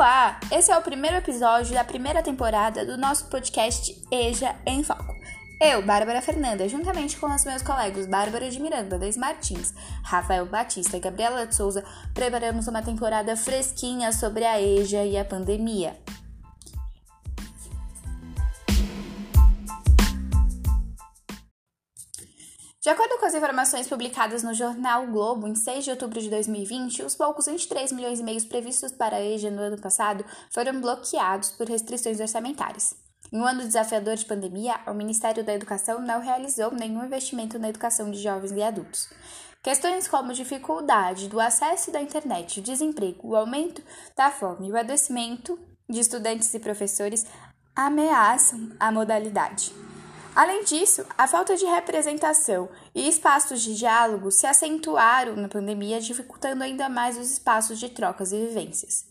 Olá! Esse é o primeiro episódio da primeira temporada do nosso podcast EJA em Foco. Eu, Bárbara Fernanda, juntamente com os meus colegas Bárbara de Miranda, Deis Martins, Rafael Batista e Gabriela de Souza, preparamos uma temporada fresquinha sobre a EJA e a pandemia. De acordo com as informações publicadas no jornal Globo em 6 de outubro de 2020, os poucos 23 milhões e meio previstos para a EJA no ano passado foram bloqueados por restrições orçamentárias. Em um ano desafiador de pandemia, o Ministério da Educação não realizou nenhum investimento na educação de jovens e adultos. Questões como dificuldade do acesso da internet, o desemprego, o aumento da fome e o adoecimento de estudantes e professores ameaçam a modalidade. Além disso, a falta de representação e espaços de diálogo se acentuaram na pandemia, dificultando ainda mais os espaços de trocas e vivências.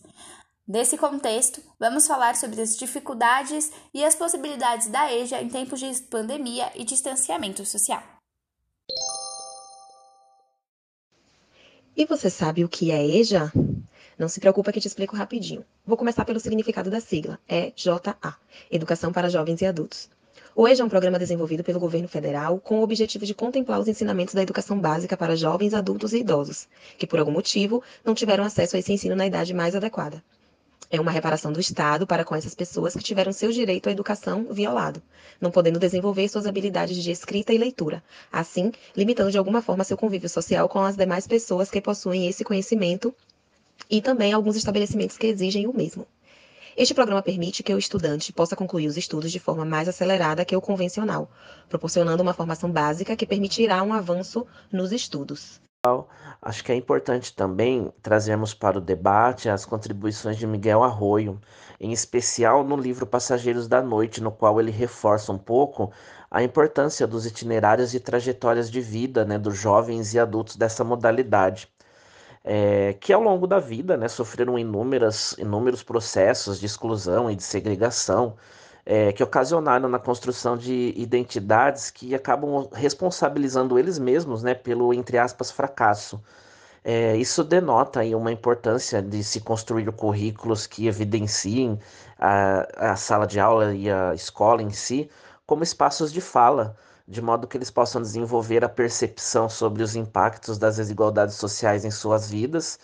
Nesse contexto, vamos falar sobre as dificuldades e as possibilidades da EJA em tempos de pandemia e distanciamento social. E você sabe o que é EJA? Não se preocupa que te explico rapidinho. Vou começar pelo significado da sigla, EJA, Educação para Jovens e Adultos. EJA é um programa desenvolvido pelo governo federal com o objetivo de contemplar os ensinamentos da educação básica para jovens, adultos e idosos, que por algum motivo não tiveram acesso a esse ensino na idade mais adequada. É uma reparação do Estado para com essas pessoas que tiveram seu direito à educação violado, não podendo desenvolver suas habilidades de escrita e leitura, assim, limitando de alguma forma seu convívio social com as demais pessoas que possuem esse conhecimento e também alguns estabelecimentos que exigem o mesmo. Este programa permite que o estudante possa concluir os estudos de forma mais acelerada que o convencional, proporcionando uma formação básica que permitirá um avanço nos estudos. Acho que é importante também trazermos para o debate as contribuições de Miguel Arroio, em especial no livro Passageiros da Noite, no qual ele reforça um pouco a importância dos itinerários e trajetórias de vida né, dos jovens e adultos dessa modalidade é, que ao longo da vida né, sofreram inúmeras, inúmeros processos de exclusão e de segregação, é, que ocasionaram na construção de identidades que acabam responsabilizando eles mesmos né, pelo, entre aspas, fracasso. É, isso denota aí uma importância de se construir currículos que evidenciem a, a sala de aula e a escola em si como espaços de fala, de modo que eles possam desenvolver a percepção sobre os impactos das desigualdades sociais em suas vidas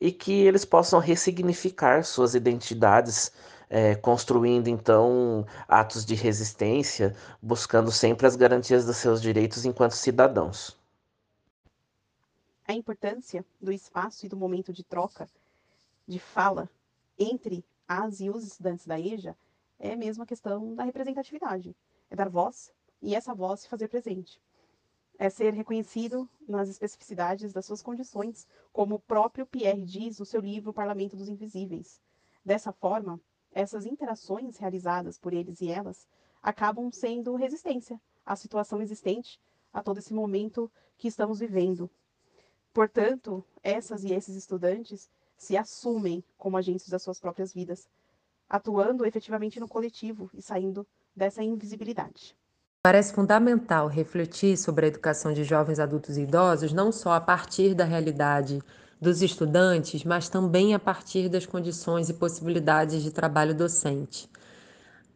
e que eles possam ressignificar suas identidades, é, construindo então atos de resistência, buscando sempre as garantias dos seus direitos enquanto cidadãos. A importância do espaço e do momento de troca, de fala entre as e os estudantes da EJA é mesmo a questão da representatividade. É dar voz e essa voz se fazer presente. É ser reconhecido nas especificidades das suas condições, como o próprio Pierre diz no seu livro Parlamento dos Invisíveis. Dessa forma, essas interações realizadas por eles e elas acabam sendo resistência à situação existente, a todo esse momento que estamos vivendo. Portanto, essas e esses estudantes se assumem como agentes das suas próprias vidas, atuando efetivamente no coletivo e saindo dessa invisibilidade. Parece fundamental refletir sobre a educação de jovens, adultos e idosos, não só a partir da realidade dos estudantes, mas também a partir das condições e possibilidades de trabalho docente.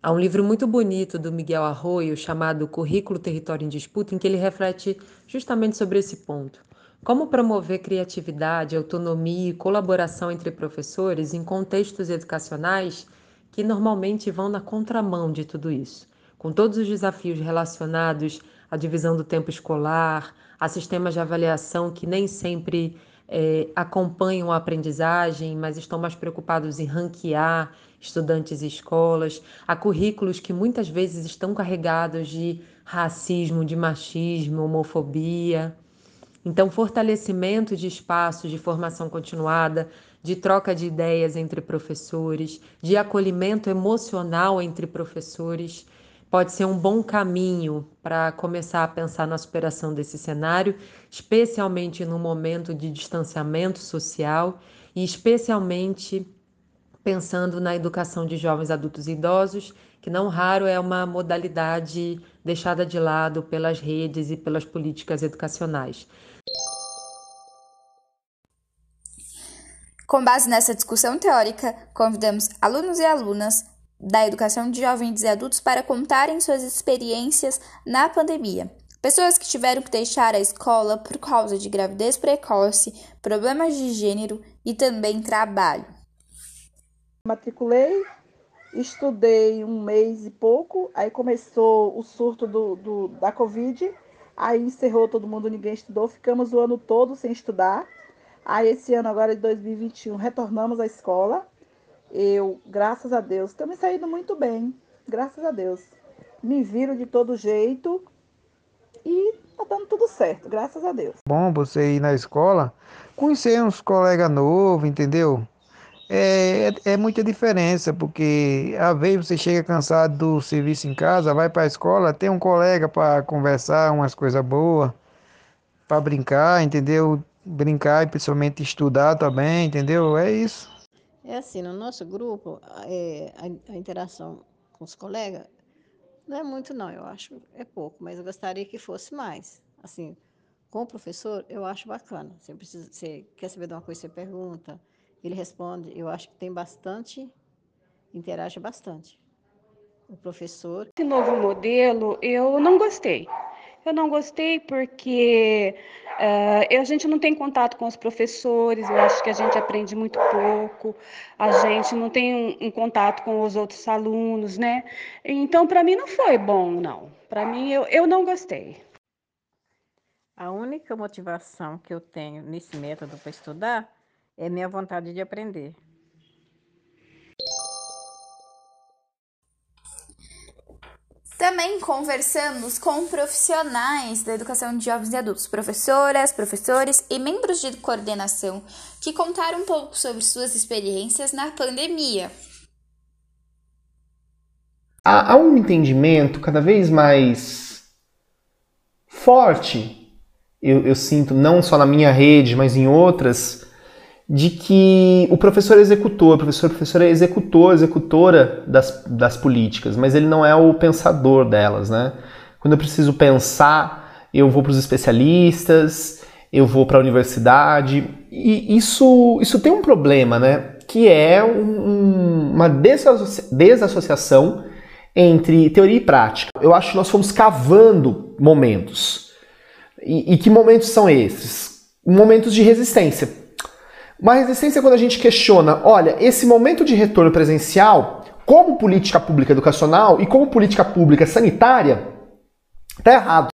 Há um livro muito bonito do Miguel Arroio chamado Currículo Território em Disputa, em que ele reflete justamente sobre esse ponto. Como promover criatividade, autonomia e colaboração entre professores em contextos educacionais que normalmente vão na contramão de tudo isso com todos os desafios relacionados à divisão do tempo escolar, a sistemas de avaliação que nem sempre é, acompanham a aprendizagem, mas estão mais preocupados em ranquear estudantes e escolas, a currículos que muitas vezes estão carregados de racismo, de machismo, homofobia. Então, fortalecimento de espaços de formação continuada, de troca de ideias entre professores, de acolhimento emocional entre professores pode ser um bom caminho para começar a pensar na superação desse cenário, especialmente no momento de distanciamento social e especialmente pensando na educação de jovens adultos e idosos, que não raro é uma modalidade deixada de lado pelas redes e pelas políticas educacionais. Com base nessa discussão teórica, convidamos alunos e alunas da educação de jovens e adultos para contarem suas experiências na pandemia. Pessoas que tiveram que deixar a escola por causa de gravidez precoce, problemas de gênero e também trabalho. Matriculei, estudei um mês e pouco, aí começou o surto do, do, da Covid, aí encerrou todo mundo, ninguém estudou, ficamos o ano todo sem estudar. Aí esse ano agora de 2021 retornamos à escola. Eu, graças a Deus, estou me saindo muito bem, graças a Deus. Me viro de todo jeito e tá dando tudo certo, graças a Deus. Bom você ir na escola, conhecer uns colegas novos, entendeu? É, é, é, muita diferença, porque às vezes você chega cansado do serviço em casa, vai para a escola, tem um colega para conversar umas coisas boas, para brincar, entendeu? Brincar e principalmente estudar também, entendeu? É isso. É assim, no nosso grupo, é, a, a interação com os colegas não é muito, não, eu acho é pouco, mas eu gostaria que fosse mais. Assim, com o professor, eu acho bacana. Você, precisa, você quer saber de uma coisa, você pergunta, ele responde. Eu acho que tem bastante, interage bastante. O professor. Esse novo modelo, eu não gostei. Eu não gostei porque uh, a gente não tem contato com os professores, eu acho que a gente aprende muito pouco, a gente não tem um, um contato com os outros alunos, né? Então, para mim, não foi bom, não. Para mim, eu, eu não gostei. A única motivação que eu tenho nesse método para estudar é minha vontade de aprender. Conversamos com profissionais da educação de jovens e adultos, professoras, professores e membros de coordenação que contaram um pouco sobre suas experiências na pandemia. Há, um entendimento cada vez mais forte, eu, eu sinto, não só na minha rede, mas em outras, de que o professor executor, o professor, professor é executor, executora das, das políticas, mas ele não é o pensador delas, né? Quando eu preciso pensar, eu vou para os especialistas, eu vou para a universidade, e isso, isso tem um problema, né? Que é um, uma desassociação entre teoria e prática. Eu acho que nós fomos cavando momentos. E, e que momentos são esses? Momentos de resistência uma resistência é quando a gente questiona, olha, esse momento de retorno presencial, como política pública educacional e como política pública sanitária, está errado.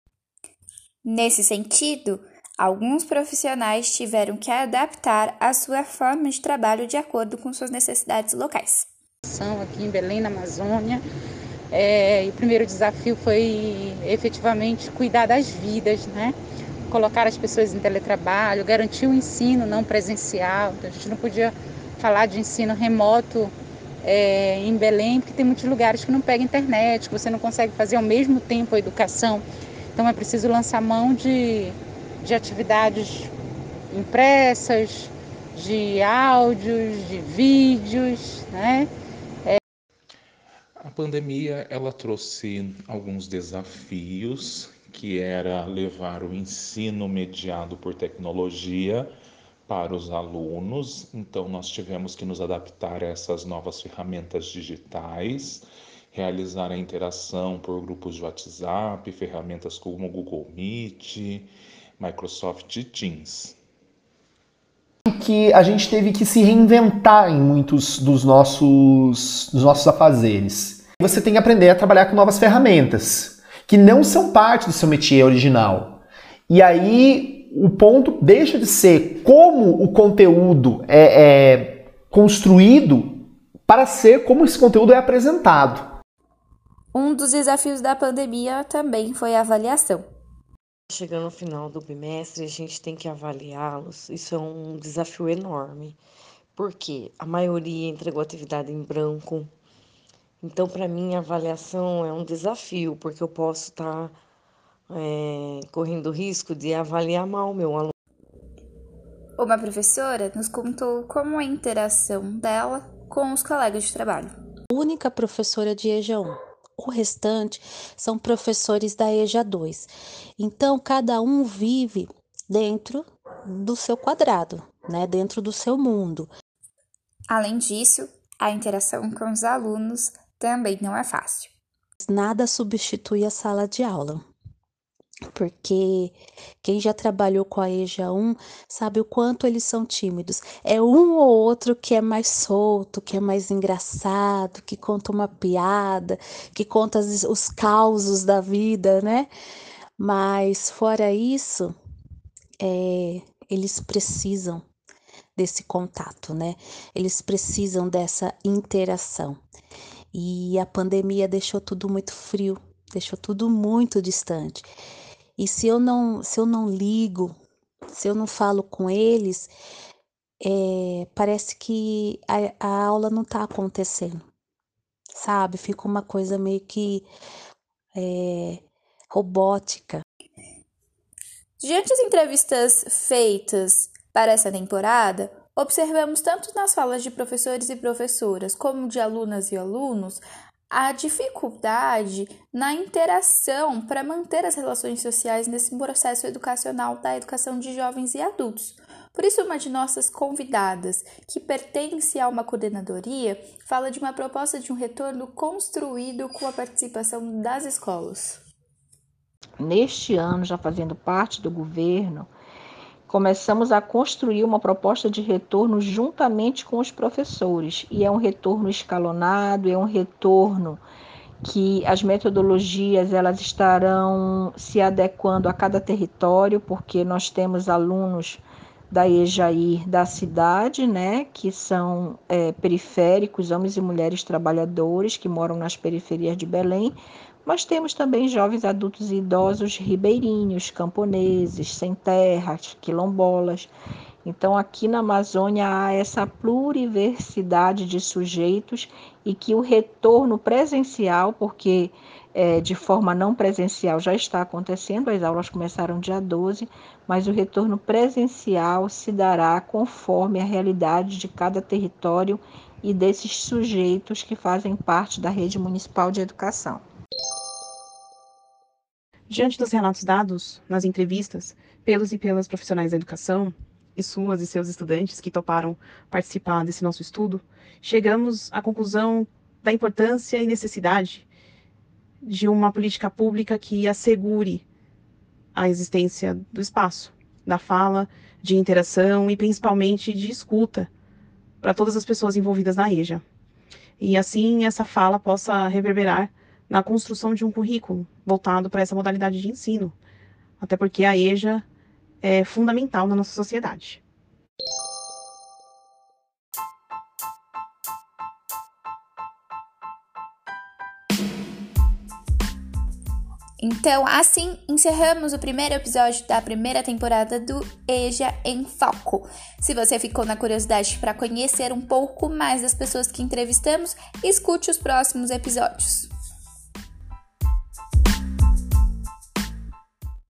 Nesse sentido, alguns profissionais tiveram que adaptar a sua forma de trabalho de acordo com suas necessidades locais. Aqui em Belém, na Amazônia, é, o primeiro desafio foi efetivamente cuidar das vidas, né? Colocar as pessoas em teletrabalho, garantir o ensino não presencial. Então, a gente não podia falar de ensino remoto é, em Belém, porque tem muitos lugares que não pega internet, que você não consegue fazer ao mesmo tempo a educação. Então é preciso lançar mão de, de atividades impressas, de áudios, de vídeos, né? É... A pandemia ela trouxe alguns desafios que era levar o ensino mediado por tecnologia para os alunos. Então, nós tivemos que nos adaptar a essas novas ferramentas digitais, realizar a interação por grupos de WhatsApp, ferramentas como Google Meet, Microsoft Teams. Que a gente teve que se reinventar em muitos dos nossos, dos nossos afazeres. Você tem que aprender a trabalhar com novas ferramentas que não são parte do seu métier original. E aí o ponto deixa de ser como o conteúdo é, é construído para ser como esse conteúdo é apresentado. Um dos desafios da pandemia também foi a avaliação. Chegando no final do bimestre, a gente tem que avaliá-los. Isso é um desafio enorme, porque a maioria entregou atividade em branco, então, para mim, a avaliação é um desafio, porque eu posso estar tá, é, correndo o risco de avaliar mal o meu aluno. Uma professora nos contou como é a interação dela com os colegas de trabalho. Única professora de EJA 1. O restante são professores da EJA 2. Então, cada um vive dentro do seu quadrado, né, dentro do seu mundo. Além disso, a interação com os alunos também não é fácil. Nada substitui a sala de aula porque quem já trabalhou com a EJA 1 sabe o quanto eles são tímidos. É um ou outro que é mais solto, que é mais engraçado, que conta uma piada, que conta os causos da vida, né? Mas fora isso, é, eles precisam desse contato, né? Eles precisam dessa interação. E a pandemia deixou tudo muito frio, deixou tudo muito distante. E se eu não, se eu não ligo, se eu não falo com eles, é, parece que a, a aula não está acontecendo, sabe? Fica uma coisa meio que é, robótica. Diante das entrevistas feitas para essa temporada, observamos tanto nas falas de professores e professoras como de alunas e alunos a dificuldade na interação para manter as relações sociais nesse processo educacional da educação de jovens e adultos. Por isso, uma de nossas convidadas, que pertence a uma coordenadoria, fala de uma proposta de um retorno construído com a participação das escolas. Neste ano, já fazendo parte do governo, começamos a construir uma proposta de retorno juntamente com os professores. E é um retorno escalonado, é um retorno que as metodologias elas estarão se adequando a cada território, porque nós temos alunos da EJAIR da cidade, né, que são é, periféricos, homens e mulheres trabalhadores que moram nas periferias de Belém, mas temos também jovens adultos e idosos ribeirinhos, camponeses, sem terras, quilombolas. Então, aqui na Amazônia há essa pluriversidade de sujeitos e que o retorno presencial, porque é, de forma não presencial já está acontecendo, as aulas começaram dia 12, mas o retorno presencial se dará conforme a realidade de cada território e desses sujeitos que fazem parte da rede municipal de educação. Diante dos relatos dados nas entrevistas pelos e pelas profissionais da educação, e suas e seus estudantes que toparam participar desse nosso estudo, chegamos à conclusão da importância e necessidade de uma política pública que assegure a existência do espaço, da fala, de interação e principalmente de escuta para todas as pessoas envolvidas na EJA. E assim essa fala possa reverberar na construção de um currículo voltado para essa modalidade de ensino, até porque a EJA é fundamental na nossa sociedade. Então, assim encerramos o primeiro episódio da primeira temporada do EJA em Foco. Se você ficou na curiosidade para conhecer um pouco mais das pessoas que entrevistamos, escute os próximos episódios.